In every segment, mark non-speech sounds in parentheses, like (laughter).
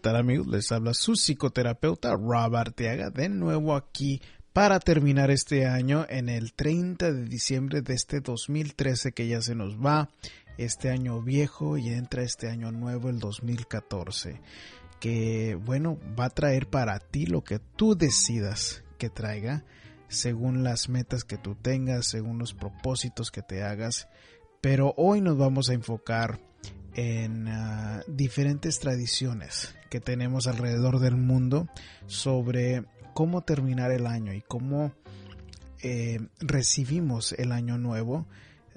tal amigos? Les habla su psicoterapeuta Rob Arteaga de nuevo aquí para terminar este año en el 30 de diciembre de este 2013 que ya se nos va, este año viejo y entra este año nuevo el 2014 que bueno va a traer para ti lo que tú decidas que traiga según las metas que tú tengas, según los propósitos que te hagas, pero hoy nos vamos a enfocar en ah, diferentes tradiciones que tenemos alrededor del mundo sobre cómo terminar el año y cómo eh, recibimos el año nuevo.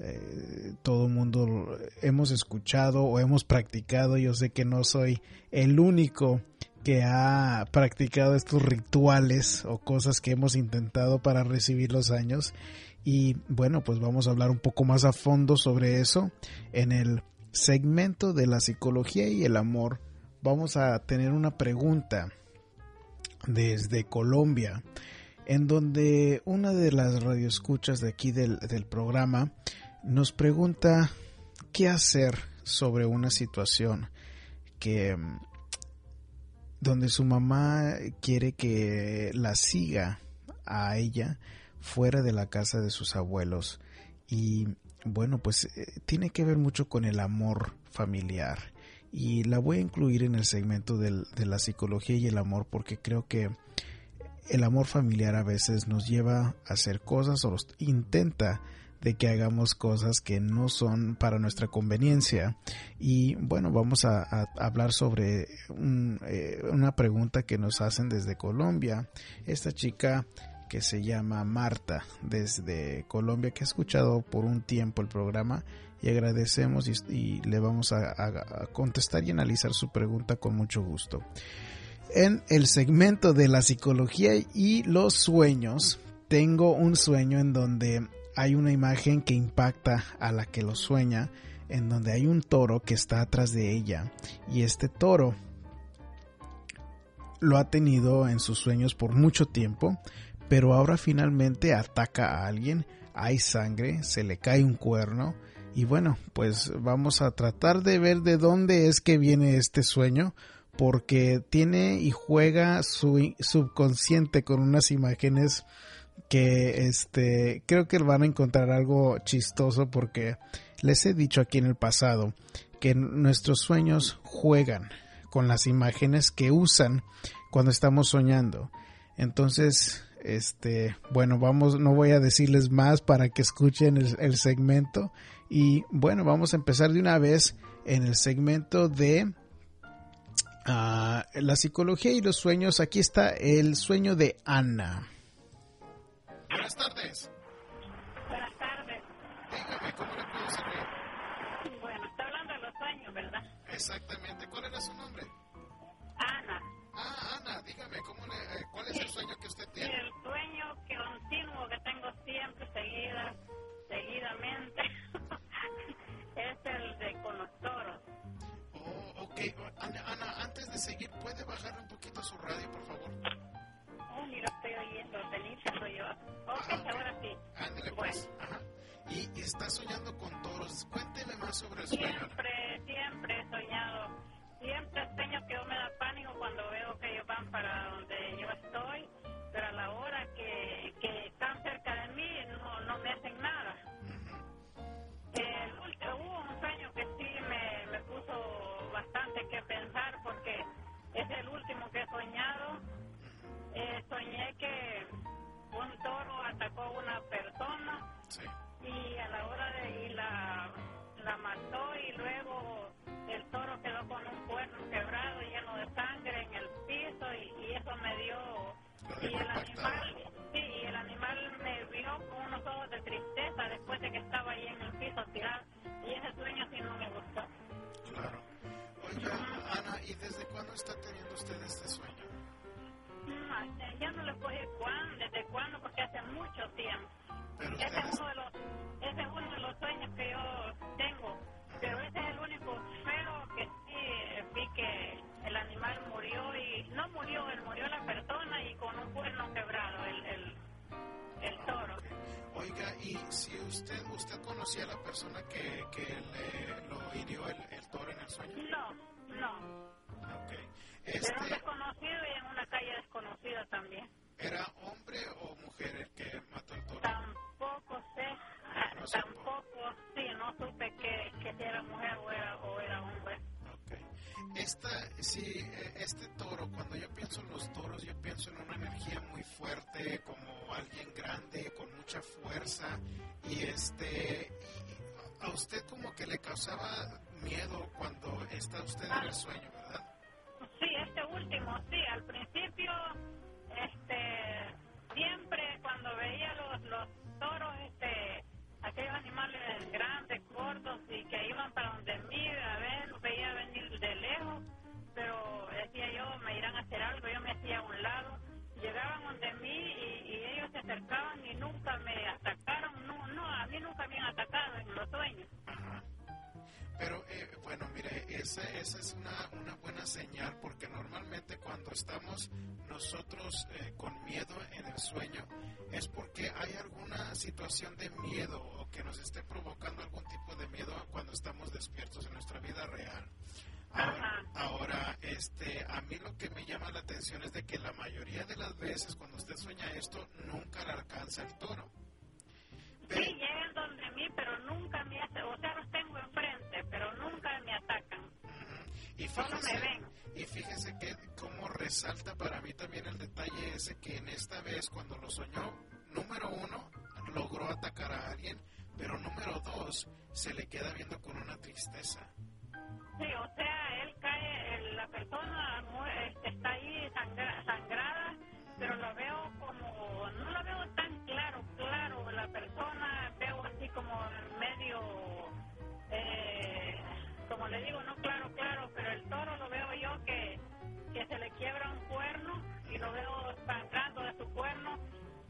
Eh, todo el mundo hemos escuchado o hemos practicado. Yo sé que no soy el único que ha practicado estos rituales o cosas que hemos intentado para recibir los años. Y bueno, pues vamos a hablar un poco más a fondo sobre eso en el segmento de la psicología y el amor vamos a tener una pregunta desde Colombia en donde una de las radioescuchas de aquí del, del programa nos pregunta qué hacer sobre una situación que donde su mamá quiere que la siga a ella fuera de la casa de sus abuelos. Y bueno, pues eh, tiene que ver mucho con el amor familiar y la voy a incluir en el segmento de la psicología y el amor porque creo que el amor familiar a veces nos lleva a hacer cosas o intenta de que hagamos cosas que no son para nuestra conveniencia. Y bueno, vamos a, hablar sobre eh, una pregunta que nos hacen desde Colombia. Esta chica que se llama Marta desde Colombia que ha escuchado por un tiempo el programa y agradecemos y, le vamos a, contestar y analizar su pregunta con mucho gusto. En el segmento de la psicología y los sueños, tengo un sueño en donde hay una imagen que impacta a la que lo sueña, en donde hay un toro que está atrás de ella y este toro lo ha tenido en sus sueños por mucho tiempo, pero ahora finalmente ataca a alguien, hay sangre, se le cae un cuerno y bueno, pues vamos a tratar de ver de dónde es que viene este sueño porque tiene y juega su subconsciente con unas imágenes que este creo que van a encontrar algo chistoso porque les he dicho aquí en el pasado que nuestros sueños juegan con las imágenes que usan cuando estamos soñando. Entonces, este, bueno, vamos, no voy a decirles más para que escuchen el, segmento. Y bueno, vamos a empezar de una vez en el segmento de ah, la psicología y los sueños. Aquí está el sueño de Ana. Buenas tardes. Buenas tardes. Dígame, ¿cómo le puedo servir? Bueno, está hablando de los sueños, ¿verdad? Exactamente. ¿Cuál era su nombre? Ana. Ah, Ana, dígame, ¿cómo le, eh, ¿cuál es el sueño que usted tiene? El sueño que continuo que tengo siempre, seguida, de seguir, ¿puede bajar un poquito su radio, por favor? Oh, ni lo estoy oyendo, Denise soy yo. Ok, ahora sí. Ándale, Bueno, pues. Ajá. Y, y está soñando con toros. Cuénteme más sobre el sueño. siempre, siempre he soñado, siempre sueño que yo me da pánico cuando una persona y a la hora de y la, la mató y luego el toro quedó con un cuerno quebrado lleno de sangre en el piso y, eso me dio y el animal sí y el animal me vio con unos ojos de tristeza después de que estaba ahí en el piso tirado y ese sueño sí no me gustó. Claro. Oiga Ana y desde cuándo está teniendo usted este sueño no, ya no lo escogí cuándo, desde cuándo, porque hace mucho tiempo. Ese, es uno de los, ese es uno de los sueños que yo tengo, pero ese es el único feo que sí eh, vi que el animal murió y no murió, él murió la persona y con un cuerno quebrado el, el, ah, toro. Oiga, y si usted usted conocía a la persona que, que le, lo hirió el, el, toro en el sueño? No, no. Okay. Este... sí, eh, este toro, cuando yo pienso en los toros, yo pienso en una energía muy fuerte, como alguien grande, con mucha fuerza, y este, a usted como que le causaba miedo cuando está usted en el sueño, ¿verdad? Sí, este último, sí, al principio, este, siempre cuando veía los, los toros, este, aquellos animales grandes, gordos y que iban para donde donde mí y, ellos se acercaban y nunca me atacaron, no, no, a mí nunca me han atacado en los sueños. Pero eh, bueno, mire, esa, esa es una, una buena señal porque normalmente cuando estamos nosotros eh, con miedo en el sueño es porque hay alguna situación de miedo o que nos esté provocando algún tipo de miedo cuando estamos despiertos en nuestra vida real. Ahora, ahora, este, a mí lo que me llama la atención es de que la mayoría de las veces cuando usted sueña esto nunca le alcanza el toro. Sí, llegan donde mí, pero nunca me hacen, o sea, los tengo enfrente, pero nunca me atacan. Y Solo me fíjese, ven. y fíjese que como resalta para mí también el detalle ese que en esta vez cuando lo soñó, número uno, logró atacar a alguien, pero número dos, se le queda viendo con una tristeza. Sí, o sea, él cae, el- la persona este, está ahí sangra- sangrada, pero lo veo como, no lo veo tan claro, claro, la persona veo así como medio, eh, como le digo, no claro, claro, pero el toro lo veo yo que, que se le quiebra un cuerno y lo veo sangrando de su cuerno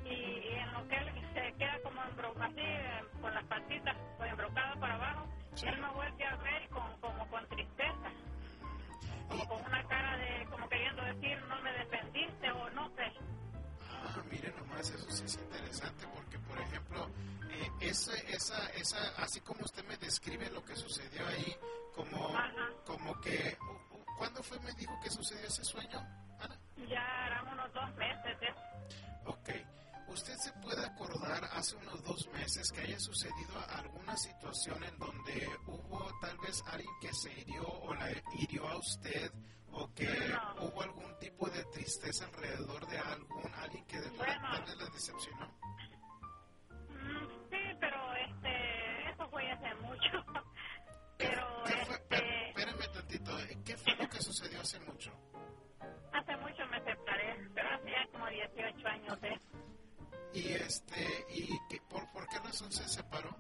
y, y en lo que él se queda como embro- así, eh, con las patitas pues, embrocadas para abajo, Sí. él me vuelve a ver como con tristeza, como con una cara de, como queriendo decir, no me defendiste o no sé. Ah, mire nomás, eso sí es interesante porque, por ejemplo, eh, esa, esa, esa, así como usted me describe lo que sucedió ahí, como, Ajá. como que, uh, uh, ¿cuándo fue me dijo que sucedió ese sueño, Ana? Ya harán unos dos meses de Ok. ¿Usted se puede acordar hace unos dos meses que haya sucedido alguna situación en donde hubo tal vez alguien que se hirió o la hirió a usted o que No. hubo algún tipo de tristeza alrededor de algún alguien que de Bueno. tal vez la decepcionó? Mm, Sí, pero este, eso fue hace mucho. (laughs) Pero ¿Qué fue? Este, Espérame tantito. ¿eh? ¿Qué fue lo que sucedió hace mucho? hace mucho me separé, pero hace ya como 18 años de Y este, y que, por, ¿por qué razón se separó?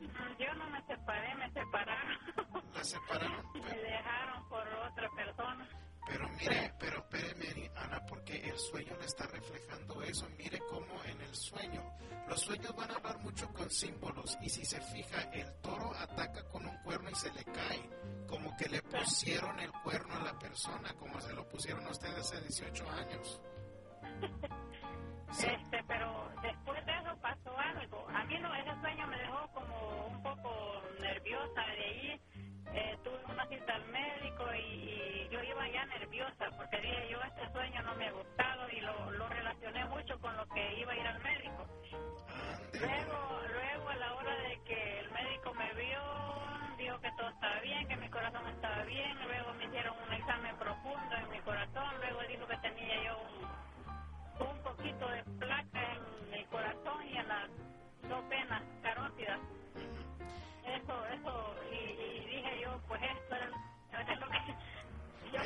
Mm, Yo no me separé, me separaron. (laughs) La separaron. (laughs) me Pero, dejaron por otra persona. pero mire, pero espéreme, Ana, porque el sueño le está reflejando eso. Mire cómo en el sueño, los sueños van a hablar mucho con símbolos. Y si se fija, el toro ataca con un cuerno y se le cae. Como que le pusieron el cuerno a la persona, como se lo pusieron a usted hace 18 años. (laughs) Este, pero después de eso pasó algo. A mí no, ese sueño me dejó como un poco nerviosa. De ahí eh, tuve una cita al médico y, yo iba ya nerviosa porque dije yo este sueño no me ha gustado y lo, lo relacioné mucho con lo que iba a ir al médico. Luego, luego a la hora de que el médico me vio, dijo que todo estaba bien, que mi corazón estaba bien, luego me hicieron un examen profundo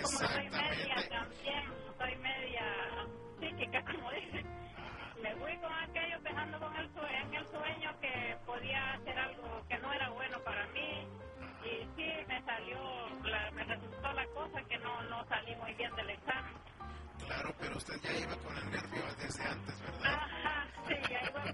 como soy media también, soy media psíquica, como dicen me fui con aquello pensando con el sue- en el sueño que podía hacer algo que no era bueno para mí. Y sí me salió la, me resultó la cosa que no no salí muy bien del examen. Claro, pero usted ya iba con el nervio desde antes, ¿verdad? ajá sí ya iba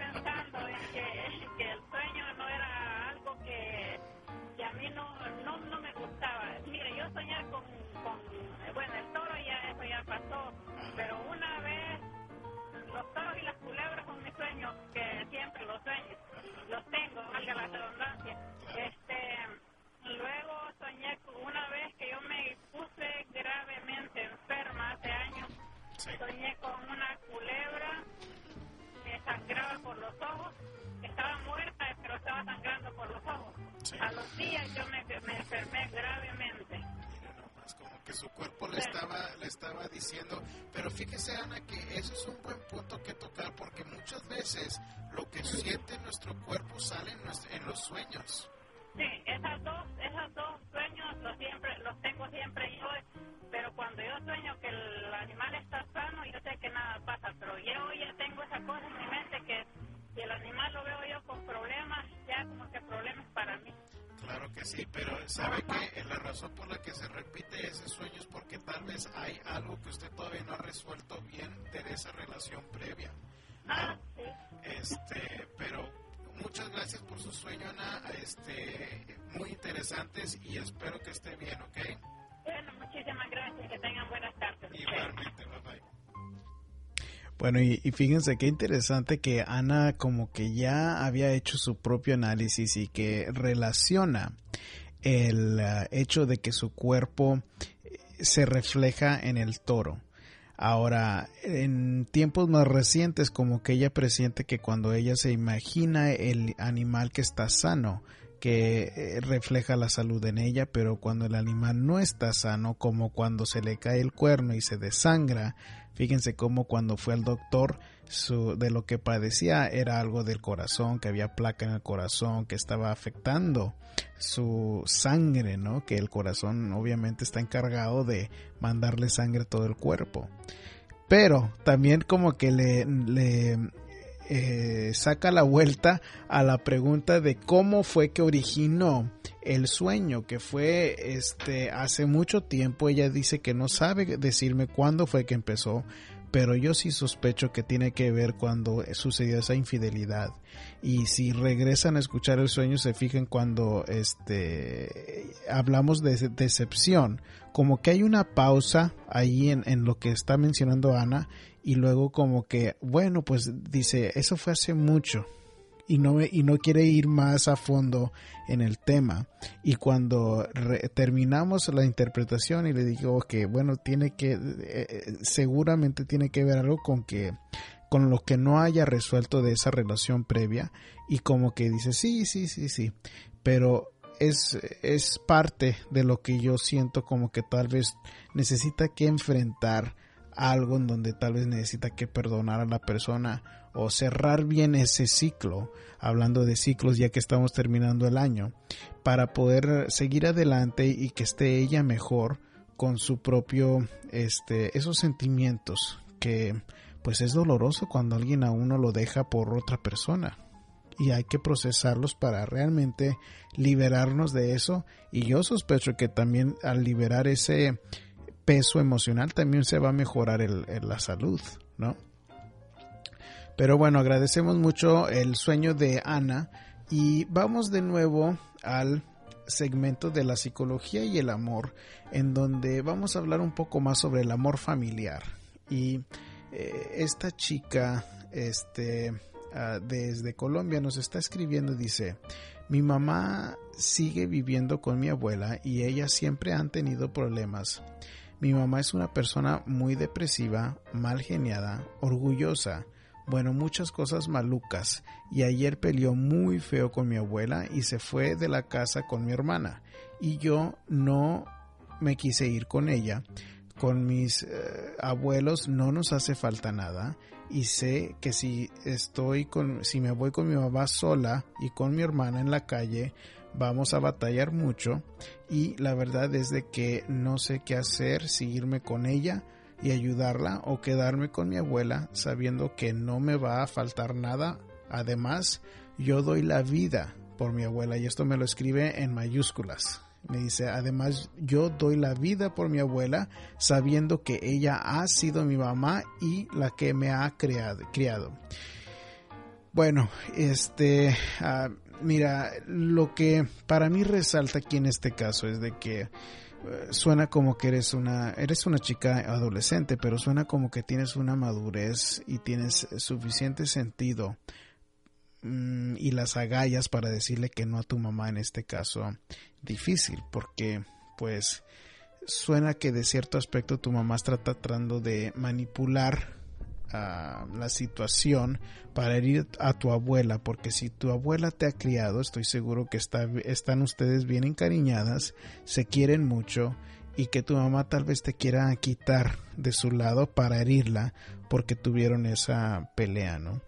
A los días yo me, me enfermé gravemente. Como que su cuerpo le estaba, le estaba diciendo. Pero fíjese, Ana, que eso es un buen punto que tocar porque muchas veces lo que siente nuestro cuerpo sale en, nuestro- en los sueños. Sí, esas dos, esos dos sueños los siempre, los tengo siempre yo, pero cuando yo sueño que el animal está sano, yo sé que nada pasa, pero yo ya tengo esa cosa en mi mente que si el animal lo veo yo con problemas, ya como que problemas para mí. Claro que sí, pero sabe que la razón por la que se repite ese sueño es porque tal vez hay algo que usted todavía no ha resuelto bien de esa relación previa. Ah, sí. Este, pero muchas gracias por su sueño, Ana. Este, muy interesantes y espero que esté bien, ¿ok? Bueno, muchísimas gracias, que tengan buenas tardes. Igualmente, bye bye. Bueno, y, fíjense qué interesante que Ana como que ya había hecho su propio análisis y que relaciona el ah, hecho de que su cuerpo eh, se refleja en el toro. Ahora, en tiempos más recientes, como que ella presiente que cuando ella se imagina el animal que está sano, que eh, refleja la salud en ella, pero cuando el animal no está sano, como cuando se le cae el cuerno y se desangra, fíjense cómo cuando fue al doctor, de lo que padecía era algo del corazón, que había placa en el corazón, que estaba afectando su sangre, ¿no? Que el corazón obviamente está encargado de mandarle sangre a todo el cuerpo. Pero también como que le, le eh, saca la vuelta a la pregunta de cómo fue que originó el sueño, que fue este hace mucho tiempo. Ella dice que no sabe decirme cuándo fue que empezó, pero yo sí sospecho que tiene que ver cuando sucedió esa infidelidad. Y si regresan a escuchar el sueño, se fijan cuando este hablamos de decepción, como que hay una pausa ahí en, en lo que está mencionando Ana, y luego como que, bueno, pues dice, eso fue hace mucho. Y no, y no quiere ir más a fondo en el tema. Y cuando terminamos la interpretación y le digo que, bueno, tiene que, eh, eh, seguramente tiene que ver algo con que, con lo que no haya resuelto de esa relación previa. Y como que dice, sí, sí, sí, sí. Pero es, es parte de lo que yo siento como que tal vez necesita que enfrentar algo en donde tal vez necesita que perdonar a la persona o cerrar bien ese ciclo, hablando de ciclos ya que estamos terminando el año, para poder seguir adelante y que esté ella mejor con su propio, este, esos sentimientos que pues es doloroso cuando alguien a uno lo deja por otra persona y hay que procesarlos para realmente liberarnos de eso y yo sospecho que también al liberar ese peso emocional también se va a mejorar el, la salud, ¿no? Pero bueno, agradecemos mucho el sueño de Ana y vamos de nuevo al segmento de la psicología y el amor, en donde vamos a hablar un poco más sobre el amor familiar. Y eh, esta chica, este, ah, desde Colombia nos está escribiendo, dice, mi mamá sigue viviendo con mi abuela y ella siempre han tenido problemas. Mi mamá es una persona muy depresiva, mal geniada, orgullosa, bueno, muchas cosas malucas, y ayer peleó muy feo con mi abuela y se fue de la casa con mi hermana, y yo no me quise ir con ella. Con mis eh, abuelos no nos hace falta nada. Y sé que si estoy con si me voy con mi mamá sola y con mi hermana en la calle vamos a batallar mucho. Y la verdad es de que no sé qué hacer si irme con ella y ayudarla o quedarme con mi abuela sabiendo que no me va a faltar nada. Además, yo doy la vida por mi abuela y esto me lo escribe en mayúsculas. Me dice, además yo doy la vida por mi abuela sabiendo que ella ha sido mi mamá y la que me ha creado. criado. Bueno, este, ah, mira, lo que para mí resalta aquí en este caso es de que suena como que eres una eres una chica adolescente, pero suena como que tienes una madurez y tienes suficiente sentido mm, y las agallas para decirle que no a tu mamá en este caso difícil, porque pues suena que de cierto aspecto tu mamá está tratando de manipular la situación para herir a tu abuela, porque si tu abuela te ha criado, estoy seguro que está, están ustedes bien encariñadas, se quieren mucho y que tu mamá tal vez te quiera quitar de su lado para herirla porque tuvieron esa pelea, ¿no?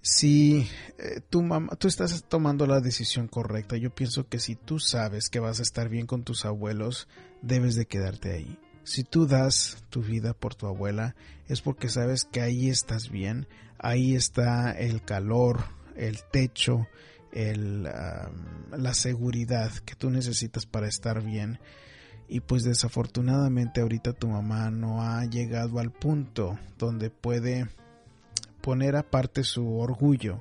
Si eh, tu mamá, tú estás tomando la decisión correcta, yo pienso que si tú sabes que vas a estar bien con tus abuelos, debes de quedarte ahí. Si tú das tu vida por tu abuela, es porque sabes que ahí estás bien, ahí está el calor, el techo, la seguridad que tú necesitas para estar bien. Y pues desafortunadamente ahorita tu mamá no ha llegado al punto donde puede poner aparte su orgullo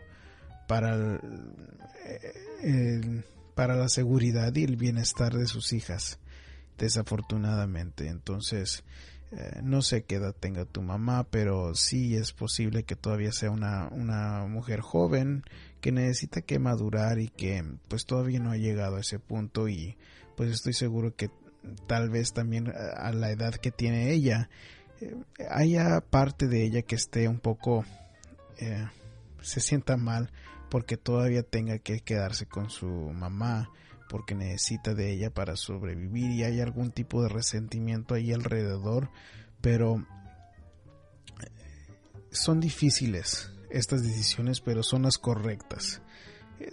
para, para la seguridad y el bienestar de sus hijas desafortunadamente. Entonces, eh, no sé qué edad tenga tu mamá, pero sí es posible que todavía sea una, una mujer joven que necesita que madurar y que pues todavía no ha llegado a ese punto y pues estoy seguro que tal vez también a la edad que tiene ella eh, haya parte de ella que esté un poco eh, se sienta mal porque todavía tenga que quedarse con su mamá porque necesita de ella para sobrevivir y hay algún tipo de resentimiento ahí alrededor, pero eh, son difíciles estas decisiones, pero son las correctas. Eh,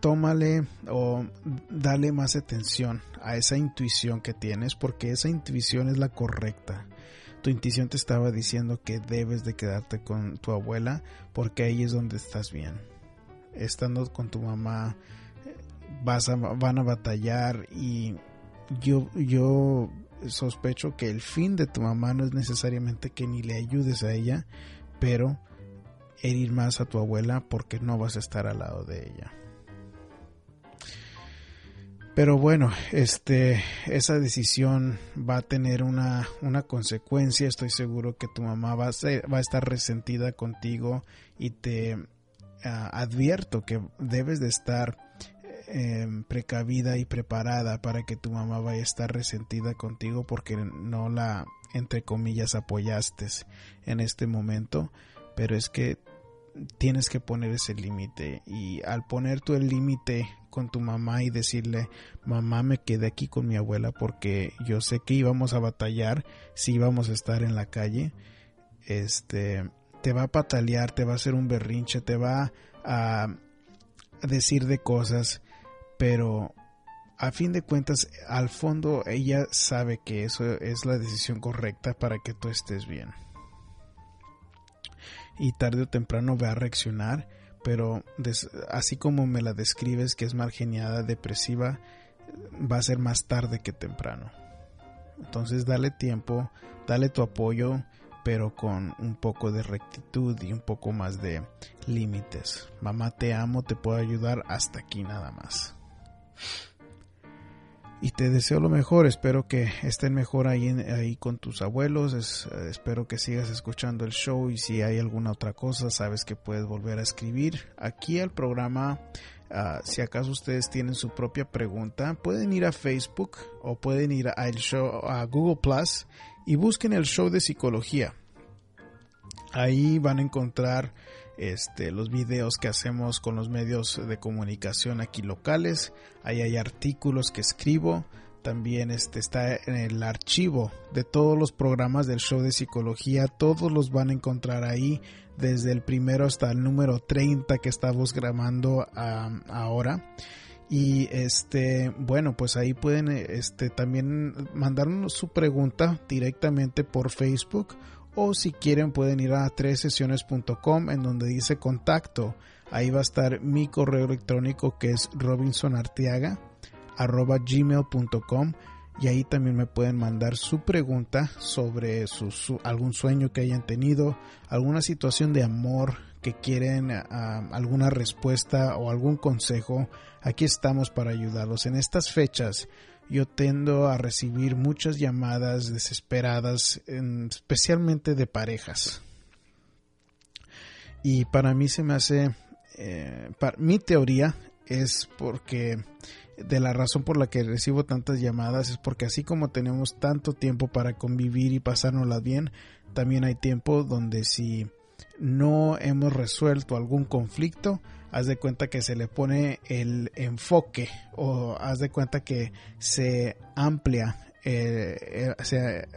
tómale o dale más atención a esa intuición que tienes porque esa intuición es la correcta. Tu intuición te estaba diciendo que debes de quedarte con tu abuela porque ahí es donde estás bien. Estando con tu mamá vas a, van a batallar y yo, yo sospecho que el fin de tu mamá no es necesariamente que ni le ayudes a ella, pero herir más a tu abuela porque no vas a estar al lado de ella. Pero bueno, este, esa decisión va a tener una, una consecuencia. Estoy seguro que tu mamá va a, va a estar resentida contigo y te ah, advierto que debes de estar Em, precavida y preparada para que tu mamá vaya a estar resentida contigo porque no la, entre comillas, apoyaste en este momento, pero es que tienes que poner ese límite y al poner tú el límite con tu mamá y decirle mamá me quedé aquí con mi abuela porque yo sé que íbamos a batallar si íbamos a estar en la calle este te va a patalear te va a hacer un berrinche te va a decir de cosas pero a fin de cuentas, al fondo ella sabe que eso es la decisión correcta para que tú estés bien. Y tarde o temprano va a reaccionar, pero así como me la describes que es margeniada, depresiva, va a ser más tarde que temprano. Entonces dale tiempo, dale tu apoyo, pero con un poco de rectitud y un poco más de límites. Mamá, te amo, te puedo ayudar hasta aquí nada más y te deseo lo mejor. Espero que estén mejor ahí, con tus abuelos. Espero que sigas escuchando el show y si hay alguna otra cosa, sabes que puedes volver a escribir aquí al programa. Ah, si acaso ustedes tienen su propia pregunta, pueden ir a Facebook o pueden ir a, show, a Google Plus y busquen el show de psicología. Ahí van a encontrar este, los videos que hacemos con los medios de comunicación aquí locales. Ahí hay artículos que escribo. También este, está en el archivo de todos los programas del show de psicología. Todos los van a encontrar ahí, desde el primero hasta el número 30 que estamos grabando ahora. Y este, bueno, pues ahí pueden este, también mandarnos su pregunta directamente por Facebook o si quieren pueden ir a tres sesiones.com en donde dice contacto. Ahí va a estar mi correo electrónico que es robinsonartiaga arroba gmail.com y ahí también me pueden mandar su pregunta sobre su, algún sueño que hayan tenido, alguna situación de amor que quieren ah, alguna respuesta o algún consejo. Aquí estamos para ayudarlos. En estas fechas yo tendo a recibir muchas llamadas desesperadas, especialmente de parejas. Y para mí se me hace, eh, mi teoría es porque de la razón por la que recibo tantas llamadas es porque así como tenemos tanto tiempo para convivir y pasárnosla bien, también hay tiempo donde si no hemos resuelto algún conflicto, haz de cuenta que se le pone el enfoque o haz de cuenta que se amplia, eh, eh, se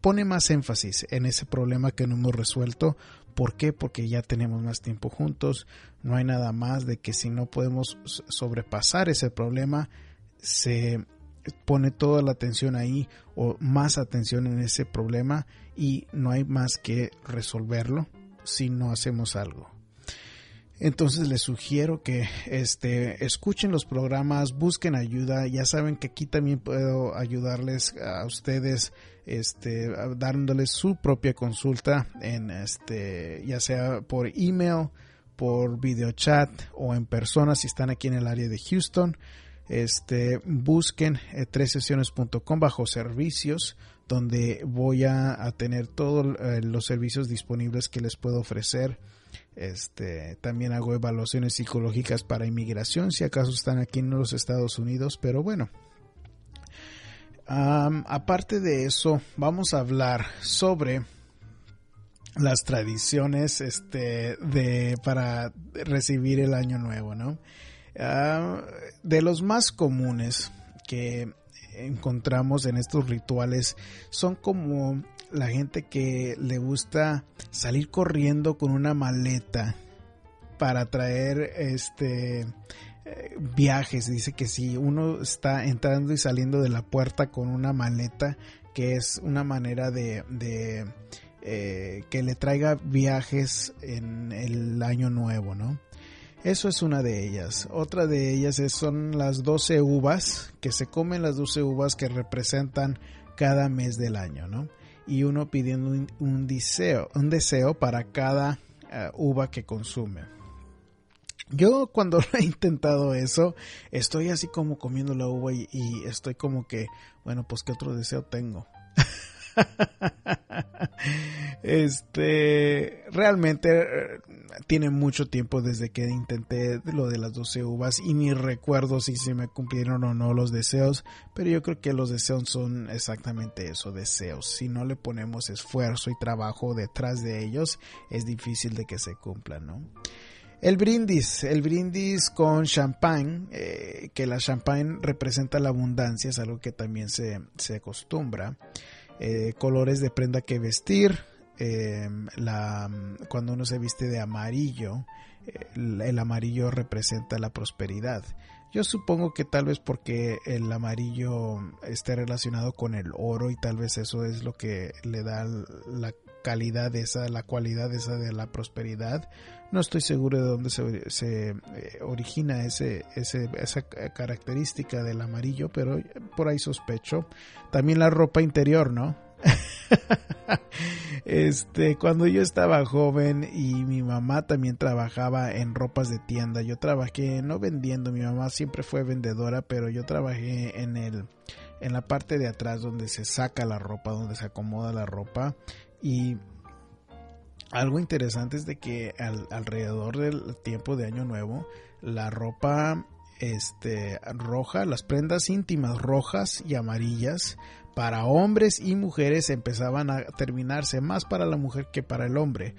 pone más énfasis en ese problema que no hemos resuelto. ¿Por qué? Porque ya tenemos más tiempo juntos. No hay nada más de que si no podemos sobrepasar ese problema, se pone toda la atención ahí o más atención en ese problema y no hay más que resolverlo si no hacemos algo. Entonces les sugiero que este escuchen los programas, busquen ayuda. Ya saben que aquí también puedo ayudarles a ustedes, este, dándoles su propia consulta en este, ya sea por email, por video chat o en persona si están aquí en el área de Houston. Este, busquen eh, sesiones.com bajo servicios donde voy a, tener todos eh, los servicios disponibles que les puedo ofrecer. Este, también hago evaluaciones psicológicas para inmigración, si acaso están aquí en los Estados Unidos, pero bueno. aparte de eso, vamos a hablar sobre las tradiciones este, de, para recibir el año nuevo, ¿no? De los más comunes que encontramos en estos rituales son como la gente que le gusta salir corriendo con una maleta para traer este eh, viajes. Dice que si uno está entrando y saliendo de la puerta con una maleta, que es una manera de, eh, que le traiga viajes en el año nuevo, ¿no? Eso es una de ellas. Otra de ellas son las 12 uvas, que se comen las 12 uvas que representan cada mes del año, ¿no? Y uno pidiendo un, deseo, un deseo para cada eh, uva que consume. Yo cuando (laughs) he intentado eso, estoy así como comiendo la uva y, y estoy como que, bueno, pues qué otro deseo tengo. (laughs) (laughs) este, realmente eh, tiene mucho tiempo desde que intenté lo de las 12 uvas y ni recuerdo si se me cumplieron o no los deseos, pero yo creo que los deseos son exactamente eso, deseos. Si no le ponemos esfuerzo y trabajo detrás de ellos, es difícil de que se cumplan, ¿no? El brindis, el brindis con champán, eh, que la champán representa la abundancia, es algo que también se, se acostumbra. Eh, colores de prenda que vestir, eh, la, cuando uno se viste de amarillo, el, amarillo representa la prosperidad. Yo supongo que tal vez porque el amarillo esté relacionado con el oro y tal vez eso es lo que le da la calidad esa, la cualidad esa de la prosperidad. No estoy seguro de dónde se, eh, origina ese, esa característica del amarillo, pero por ahí sospecho. También la ropa interior, ¿no? (laughs) este, cuando yo estaba joven y mi mamá también trabajaba en ropas de tienda, yo trabajé no vendiendo, mi mamá siempre fue vendedora, pero yo trabajé en el en la parte de atrás donde se saca la ropa, donde se acomoda la ropa y algo interesante es de que alrededor del tiempo de año nuevo la ropa este roja, las prendas íntimas rojas y amarillas para hombres y mujeres empezaban a terminarse más para la mujer que para el hombre.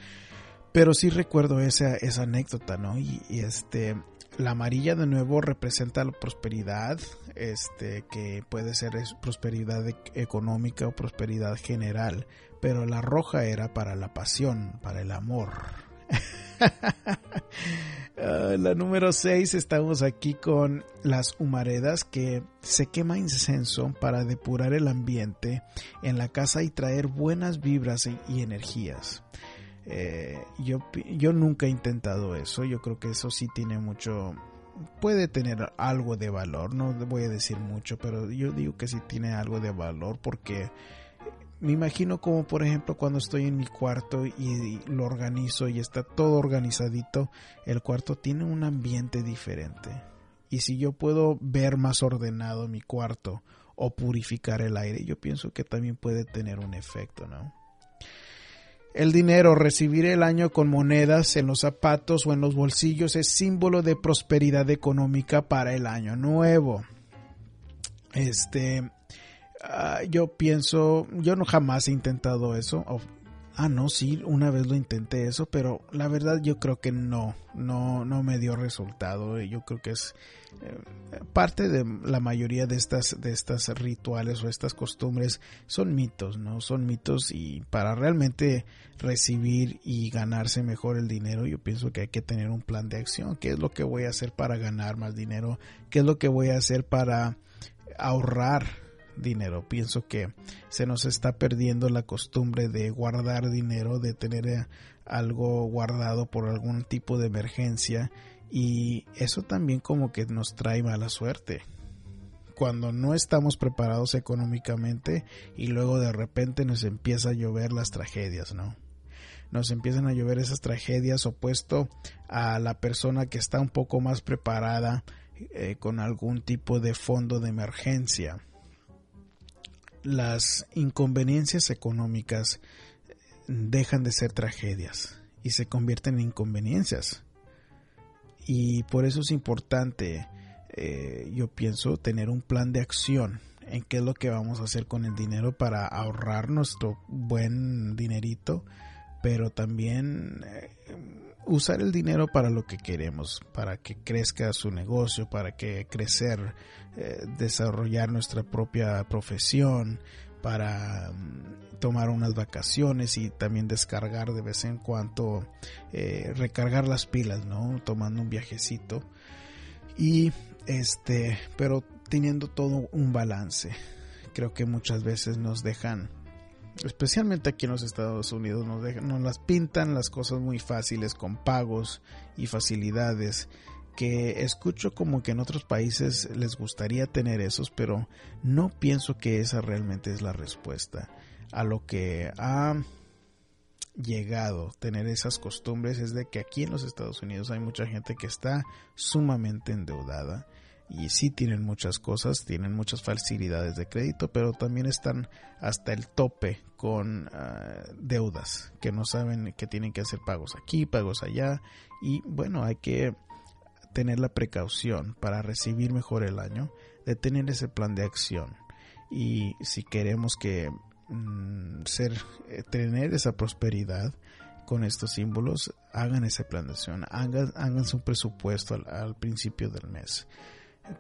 Pero sí recuerdo esa, esa anécdota, ¿no? Y, este, la amarilla de nuevo representa la prosperidad, este, que puede ser prosperidad e, económica o prosperidad general, pero la roja era para la pasión, para el amor. (laughs) Ah, la número 6 estamos aquí con las humaredas que se quema incenso para depurar el ambiente en la casa y traer buenas vibras y, energías. Eh, yo, yo nunca he intentado eso, yo creo que eso sí tiene mucho, puede tener algo de valor, no voy a decir mucho, pero yo digo que sí tiene algo de valor porque me imagino como por ejemplo cuando estoy en mi cuarto y lo organizo y está todo organizadito, el cuarto tiene un ambiente diferente. Y si yo puedo ver más ordenado mi cuarto o purificar el aire, yo pienso que también puede tener un efecto, ¿no? El dinero, recibir el año con monedas en los zapatos o en los bolsillos es símbolo de prosperidad económica para el año nuevo. Este, ah, yo pienso, yo no jamás he intentado eso. ah, no, sí, una vez lo intenté eso, pero la verdad yo creo que no, no, no me dio resultado. Yo creo que es eh, parte de la mayoría de estas, de estas rituales o estas costumbres son mitos, ¿no? Son mitos y para realmente recibir y ganarse mejor el dinero, yo pienso que hay que tener un plan de acción. ¿Qué es lo que voy a hacer para ganar más dinero? ¿Qué es lo que voy a hacer para ahorrar dinero. Pienso que se nos está perdiendo la costumbre de guardar dinero, de tener eh, algo guardado por algún tipo de emergencia y eso también como que nos trae mala suerte. Cuando no estamos preparados económicamente y luego de repente nos empieza a llover las tragedias, ¿no? Nos empiezan a llover esas tragedias opuesto a la persona que está un poco más preparada eh, con algún tipo de fondo de emergencia. Las inconveniencias económicas dejan de ser tragedias y se convierten en inconveniencias. Y por eso es importante, eh, yo pienso, tener un plan de acción en qué es lo que vamos a hacer con el dinero para ahorrar nuestro buen dinerito, pero también eh, usar el dinero para lo que queremos, para que crezca su negocio, para que crecer, eh, desarrollar nuestra propia profesión, para mm, tomar unas vacaciones y también descargar de vez en cuando, eh, recargar las pilas, ¿no? Tomando un viajecito y este, pero teniendo todo un balance. Creo que muchas veces nos dejan especialmente aquí en los Estados Unidos, nos, nos las pintan las cosas muy fáciles con pagos y facilidades que escucho como que en otros países les gustaría tener esos, pero no pienso que esa realmente es la respuesta. A lo que ha llegado tener esas costumbres es de que aquí en los Estados Unidos hay mucha gente que está sumamente endeudada y sí tienen muchas cosas, tienen muchas facilidades de crédito, pero también están hasta el tope con ah, deudas, que no saben que tienen que hacer pagos aquí, pagos allá, y bueno, hay que tener la precaución para recibir mejor el año, de tener ese plan de acción. Y si queremos que mm, ser, eh, tener esa prosperidad, con estos símbolos, hagan ese plan de acción, hagan, hagan su presupuesto al principio del mes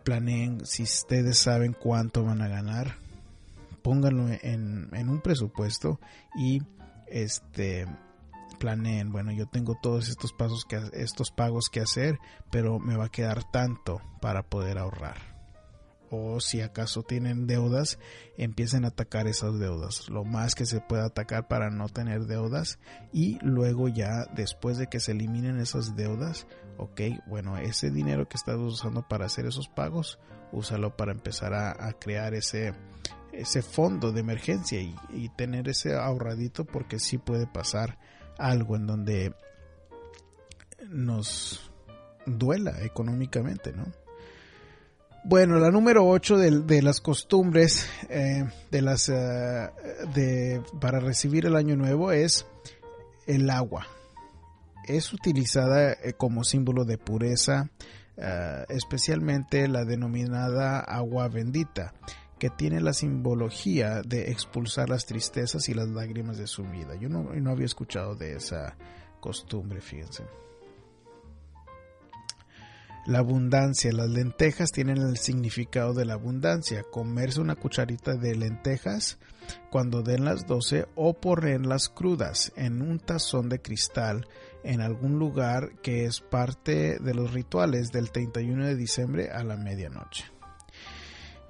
planeen, si ustedes saben cuánto van a ganar, pónganlo en, un presupuesto y este planeen, bueno, yo tengo todos estos pasos que estos pagos que hacer, pero me va a quedar tanto para poder ahorrar o si acaso tienen deudas, empiecen a atacar esas deudas, lo más que se pueda atacar para no tener deudas y luego ya después de que se eliminen esas deudas, ok, bueno, ese dinero que estás usando para hacer esos pagos, úsalo para empezar a, crear ese, ese fondo de emergencia y, y tener ese ahorradito porque sí puede pasar algo en donde nos duela económicamente, ¿no? Bueno, la número 8 de, las costumbres eh, de las, eh, de, para recibir el año nuevo es el agua. Es utilizada eh, como símbolo de pureza, especialmente la denominada agua bendita, que tiene la simbología de expulsar las tristezas y las lágrimas de su vida. Yo no, no había escuchado de esa costumbre, fíjense. La abundancia. Las lentejas tienen el significado de la abundancia. Comerse una cucharita de lentejas cuando den las 12 o ponerlas crudas en un tazón de cristal en algún lugar que es parte de los rituales del 31 de diciembre a la medianoche.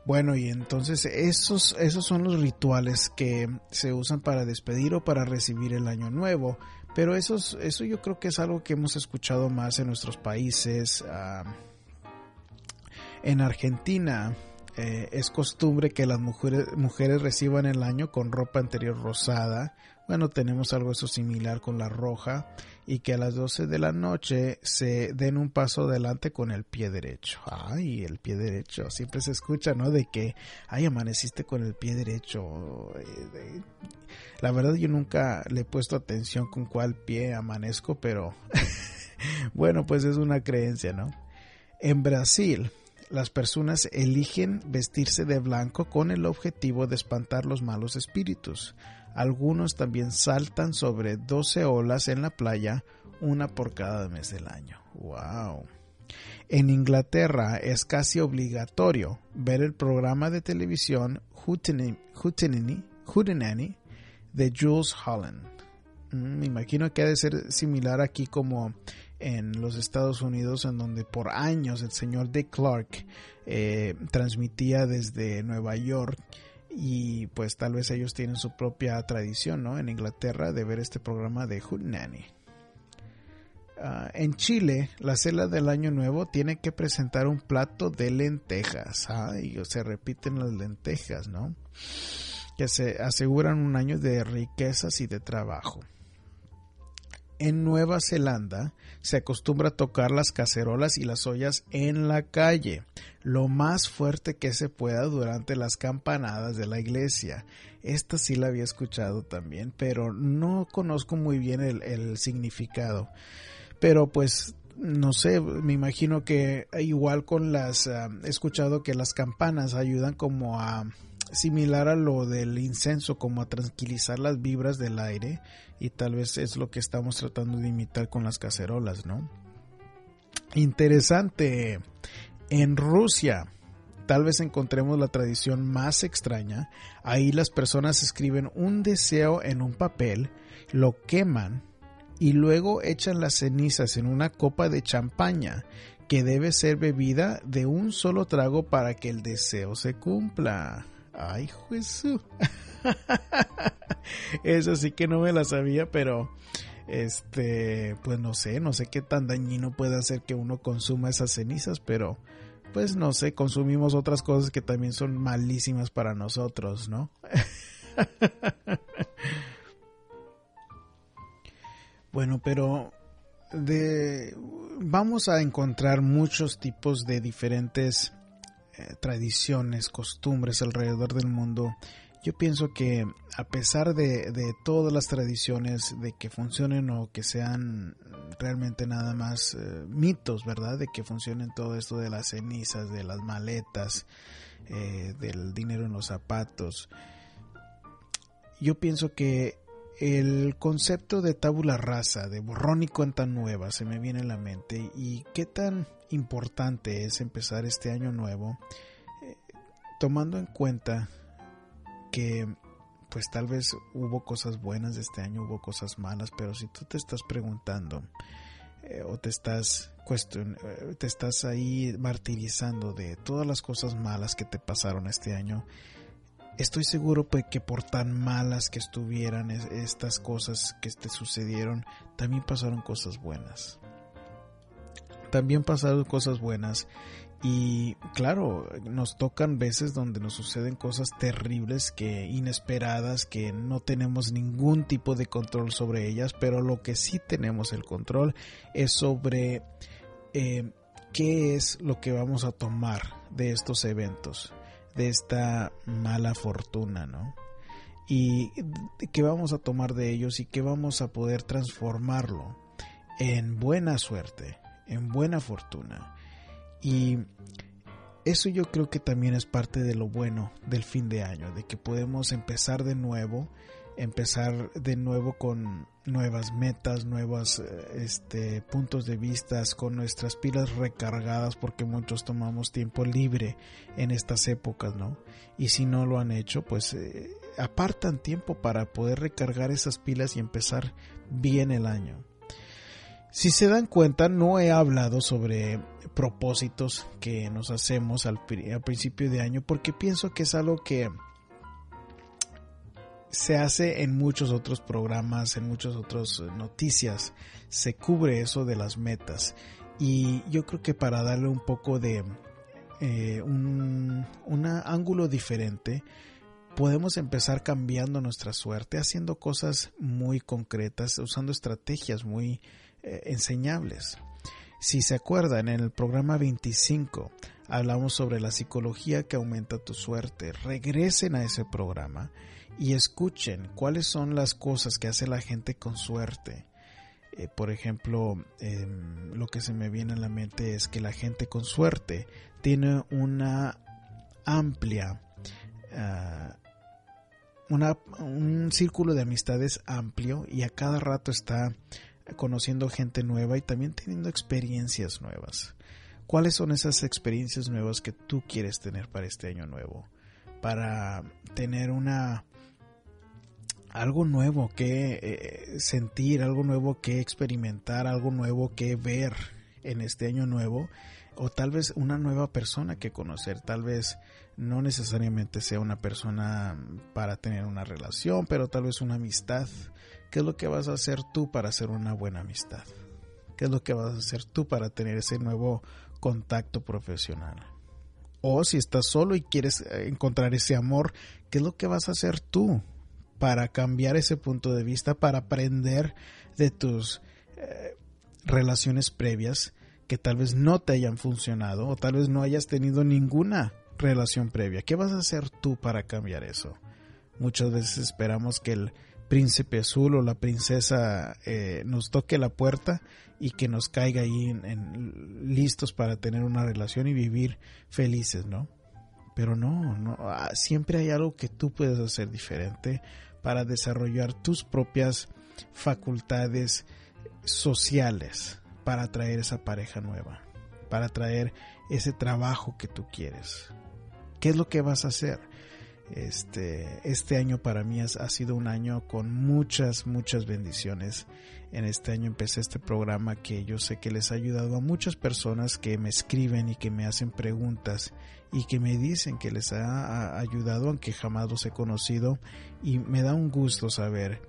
Bueno, y entonces esos, esos son los rituales que se usan para despedir o para recibir el año nuevo. Pero eso, eso yo creo que es algo que hemos escuchado más en nuestros países. Ah, en Argentina eh, es costumbre que las mujeres, mujeres reciban el año con ropa interior rosada bueno, tenemos algo eso similar con la roja y que a las 12 de la noche se den un paso adelante con el pie derecho. Ay, el pie derecho. Siempre se escucha, ¿no? De que, ay, amaneciste con el pie derecho. La verdad yo nunca le he puesto atención con cuál pie amanezco, pero (laughs) bueno, pues es una creencia, ¿no? En Brasil, las personas eligen vestirse de blanco con el objetivo de espantar los malos espíritus. Algunos también saltan sobre 12 olas en la playa, una por cada mes del año. ¡Wow! En Inglaterra es casi obligatorio ver el programa de televisión Hootenanny de Jules Holland. Mm, me imagino que ha de ser similar aquí como en los Estados Unidos, en donde por años el señor Dick Clark eh, transmitía desde Nueva York y pues tal vez ellos tienen su propia tradición, ¿no? En Inglaterra de ver este programa de Hood Nanny. Ah, en Chile, la cena del Año Nuevo tiene que presentar un plato de lentejas. ¿ah? Se repiten las lentejas, ¿no? Que se aseguran un año de riquezas y de trabajo. En Nueva Zelanda se acostumbra a tocar las cacerolas y las ollas en la calle, lo más fuerte que se pueda durante las campanadas de la iglesia. Esta sí la había escuchado también, pero no conozco muy bien el, significado. Pero pues no sé, me imagino que igual con las ah, he escuchado que las campanas ayudan como a similar a lo del incenso, como a tranquilizar las vibras del aire y tal vez es lo que estamos tratando de imitar con las cacerolas, ¿no? Interesante. En Rusia, tal vez encontremos la tradición más extraña. Ahí las personas escriben un deseo en un papel, lo queman y luego echan las cenizas en una copa de champaña que debe ser bebida de un solo trago para que el deseo se cumpla. Ay, Jesús. (laughs) Eso sí que no me la sabía, pero este, pues no sé, no sé qué tan dañino puede hacer que uno consuma esas cenizas, pero pues no sé, consumimos otras cosas que también son malísimas para nosotros, ¿no? (laughs) bueno, pero de vamos a encontrar muchos tipos de diferentes eh, tradiciones, costumbres alrededor del mundo, yo pienso que a pesar de, todas las tradiciones, de que funcionen o que sean realmente nada más eh, mitos, ¿verdad? De que funcionen todo esto de las cenizas, de las maletas, eh, del dinero en los zapatos. Yo pienso que el concepto de tabula rasa, de borrón y cuenta nueva, se me viene a la mente y qué tan importante es empezar este año nuevo eh, tomando en cuenta que pues tal vez hubo cosas buenas este año, hubo cosas malas, pero si tú te estás preguntando eh, o te estás cuestion eh, te estás ahí martirizando de todas las cosas malas que te pasaron este año, estoy seguro pues, que por tan malas que estuvieran estas cosas que te sucedieron, también pasaron cosas buenas. También pasaron cosas buenas y claro, nos tocan veces donde nos suceden cosas terribles que inesperadas que no tenemos ningún tipo de control sobre ellas, pero lo que sí tenemos el control es sobre eh, qué es lo que vamos a tomar de estos eventos de esta mala fortuna, ¿no? Y qué vamos a tomar de ellos y qué vamos a poder transformarlo en buena suerte, en buena fortuna. Y eso yo creo que también es parte de lo bueno del fin de año, de que podemos empezar de nuevo, empezar de nuevo con nuevas metas, nuevos eh, este, puntos de vista, con nuestras pilas recargadas, porque muchos tomamos tiempo libre en estas épocas, ¿no? Y si no lo han hecho, pues eh, apartan tiempo para poder recargar esas pilas y empezar bien el año. Si se dan cuenta, no he hablado sobre propósitos que nos hacemos al, al principio de año porque pienso que es algo que se hace en muchos otros programas, en muchas otras eh, noticias, se cubre eso de las metas. Y yo creo que para darle un poco de eh, un ángulo diferente, podemos empezar cambiando nuestra suerte haciendo cosas muy concretas, usando estrategias muy eh, enseñables. Si se acuerdan, en el programa 25 hablamos sobre la psicología que aumenta tu suerte. Regresen a ese programa y escuchen cuáles son las cosas que hace la gente con suerte. Eh, por ejemplo, em, lo que se me viene a la mente es que la gente con suerte tiene una amplia, ah, un círculo de amistades amplio y a cada rato está conociendo gente nueva y también teniendo experiencias nuevas. ¿Cuáles son esas experiencias nuevas que tú quieres tener para este año nuevo? Para tener una algo nuevo que eh, sentir, algo nuevo que experimentar, algo nuevo que ver en este año nuevo o tal vez una nueva persona que conocer, tal vez no necesariamente sea una persona para tener una relación, pero tal vez una amistad. ¿Qué es lo que vas a hacer tú para hacer una buena amistad? ¿Qué es lo que vas a hacer tú para tener ese nuevo contacto profesional? O si estás solo y quieres eh, encontrar ese amor, ¿qué es lo que vas a hacer tú para cambiar ese punto de vista, para aprender de tus eh, relaciones previas que tal vez no te hayan funcionado o tal vez no hayas tenido ninguna relación previa. ¿Qué vas a hacer tú para cambiar eso? Muchas veces esperamos que el príncipe azul o la princesa eh, nos toque la puerta y que nos caiga ahí listos para tener una relación y vivir felices, ¿no? Pero no, no, ah, siempre hay algo que tú puedes hacer diferente para desarrollar tus propias facultades sociales para atraer esa pareja nueva, para traer ese trabajo que tú quieres. ¿Qué es lo que vas a hacer? Este, este año para mí ha sido un año con muchas, muchas bendiciones. En este año empecé este programa que yo sé que les ha ayudado a muchas personas que me escriben y que me hacen preguntas y que me dicen que les ha ayudado aunque jamás los he conocido y me da un gusto saber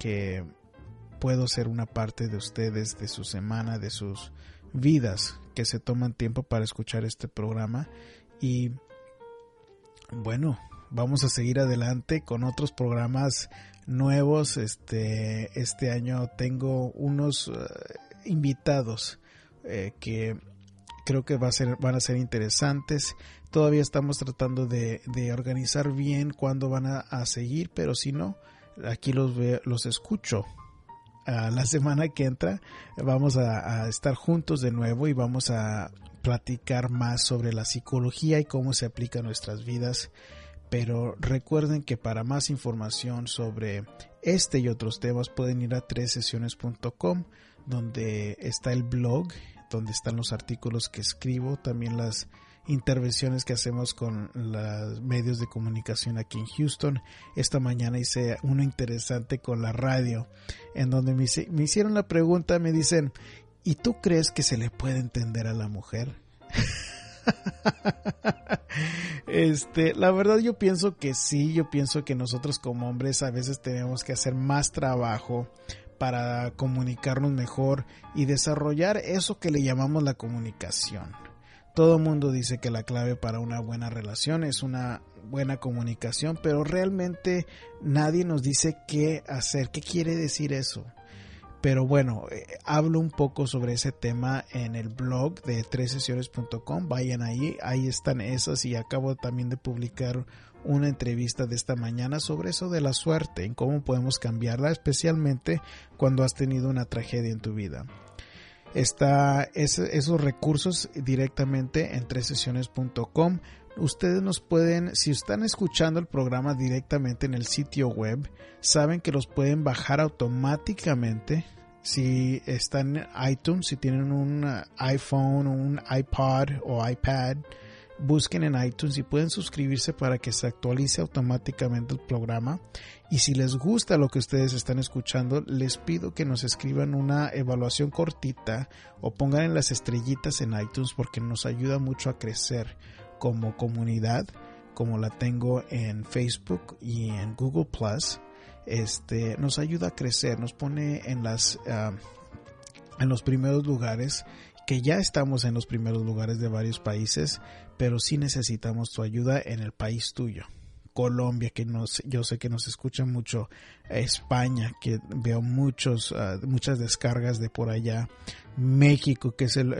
que puedo ser una parte de ustedes, de su semana, de sus vidas que se toman tiempo para escuchar este programa y bueno, vamos a seguir adelante con otros programas nuevos. Este, este año tengo unos eh, invitados eh, que creo que va a ser, van a ser interesantes. Todavía estamos tratando de, organizar bien cuándo van a, seguir, pero si no, aquí los, los escucho. a la (laughs) semana que entra vamos a estar juntos de nuevo y vamos a platicar más sobre la psicología y cómo se aplica a nuestras vidas. Pero recuerden que para más información sobre este y otros temas pueden ir a tresesiones.com donde está el blog, donde están los artículos que escribo, también las intervenciones que hacemos con los medios de comunicación aquí en Houston. Esta mañana hice uno interesante con la radio, en donde me, me hicieron la pregunta, me dicen, ¿Y tú crees que se le puede entender a la mujer? (laughs) este, la verdad yo pienso que sí, yo pienso que nosotros como hombres a veces tenemos que hacer más trabajo para comunicarnos mejor y desarrollar eso que le llamamos la comunicación. Todo mundo dice que la clave para una buena relación es una buena comunicación, pero realmente nadie nos dice qué hacer, qué quiere decir eso. Pero bueno, eh, hablo un poco sobre ese tema en el blog de tresesiones.com. Vayan ahí, ahí están esas y acabo también de publicar una entrevista de esta mañana sobre eso de la suerte, en cómo podemos cambiarla, especialmente cuando has tenido una tragedia en tu vida. Está esos recursos directamente en tresesiones.com ustedes nos pueden, si están escuchando el programa directamente en el sitio web, saben que los pueden bajar automáticamente si están en iTunes, si tienen un uh, iPhone, un iPod o iPad, busquen en iTunes y pueden suscribirse para que se actualice automáticamente el programa. Y si les gusta lo que ustedes están escuchando, les pido que nos escriban una evaluación cortita o pongan en las estrellitas en iTunes porque nos ayuda mucho a crecer como comunidad, como la tengo en Facebook y en Google Plus este, nos ayuda a crecer, nos pone en las ah, en los primeros lugares, que ya estamos en los primeros lugares de varios países, pero sí necesitamos tu ayuda en el país tuyo. Colombia, que nos, yo sé que nos escucha mucho, España, que veo muchos, ah, muchas descargas de por allá, México, que es el,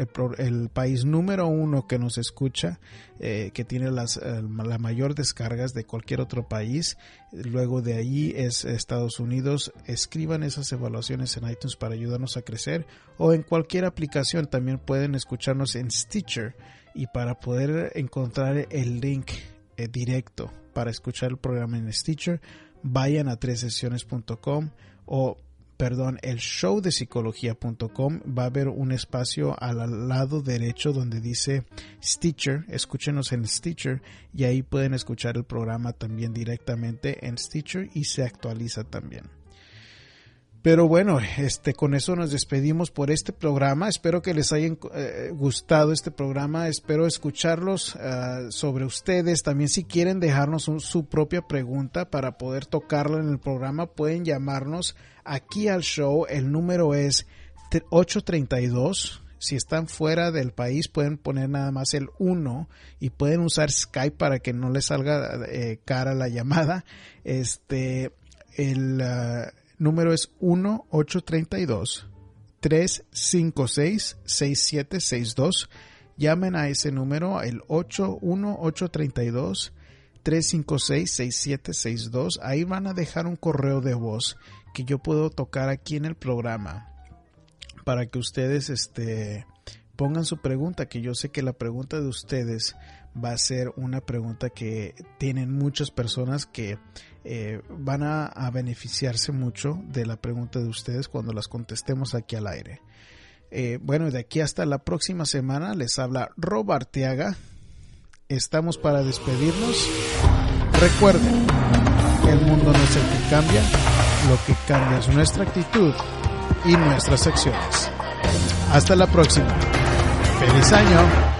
país número uno que nos escucha, eh, que tiene las eh, la mayor descargas de cualquier otro país. Luego de ahí es Estados Unidos. Escriban esas evaluaciones en iTunes para ayudarnos a crecer o en cualquier aplicación. También pueden escucharnos en Stitcher y para poder encontrar el link eh, directo para escuchar el programa en Stitcher, vayan a tres sesiones.com o perdón, el show de psicología.com va a haber un espacio al lado derecho donde dice Stitcher, escúchenos en Stitcher y ahí pueden escuchar el programa también directamente en Stitcher y se actualiza también. Pero bueno, este, con eso nos despedimos por este programa. Espero que les haya eh, gustado este programa. Espero escucharlos eh, sobre ustedes. También si quieren dejarnos su propia pregunta para poder tocarla en el programa, pueden llamarnos aquí al show. El número es 832. Si están fuera del país pueden poner nada más el 1 y pueden usar Skype para que no les salga eh, cara la llamada. Este, el... número es 1-832-356-6762. Llamen a ese número, el 81832-356-6762. Ahí van a dejar un correo de voz que yo puedo tocar aquí en el programa para que ustedes este, pongan su pregunta, que yo sé que la pregunta de ustedes va a ser una pregunta que tienen muchas personas que eh, van a, beneficiarse mucho de la pregunta de ustedes cuando las contestemos aquí al aire. Eh, bueno, de aquí hasta la próxima semana les habla Rob Arteaga. Estamos para despedirnos. Recuerden, el mundo no es el que cambia, lo que cambia es nuestra actitud y nuestras acciones. Hasta la próxima. ¡Feliz año!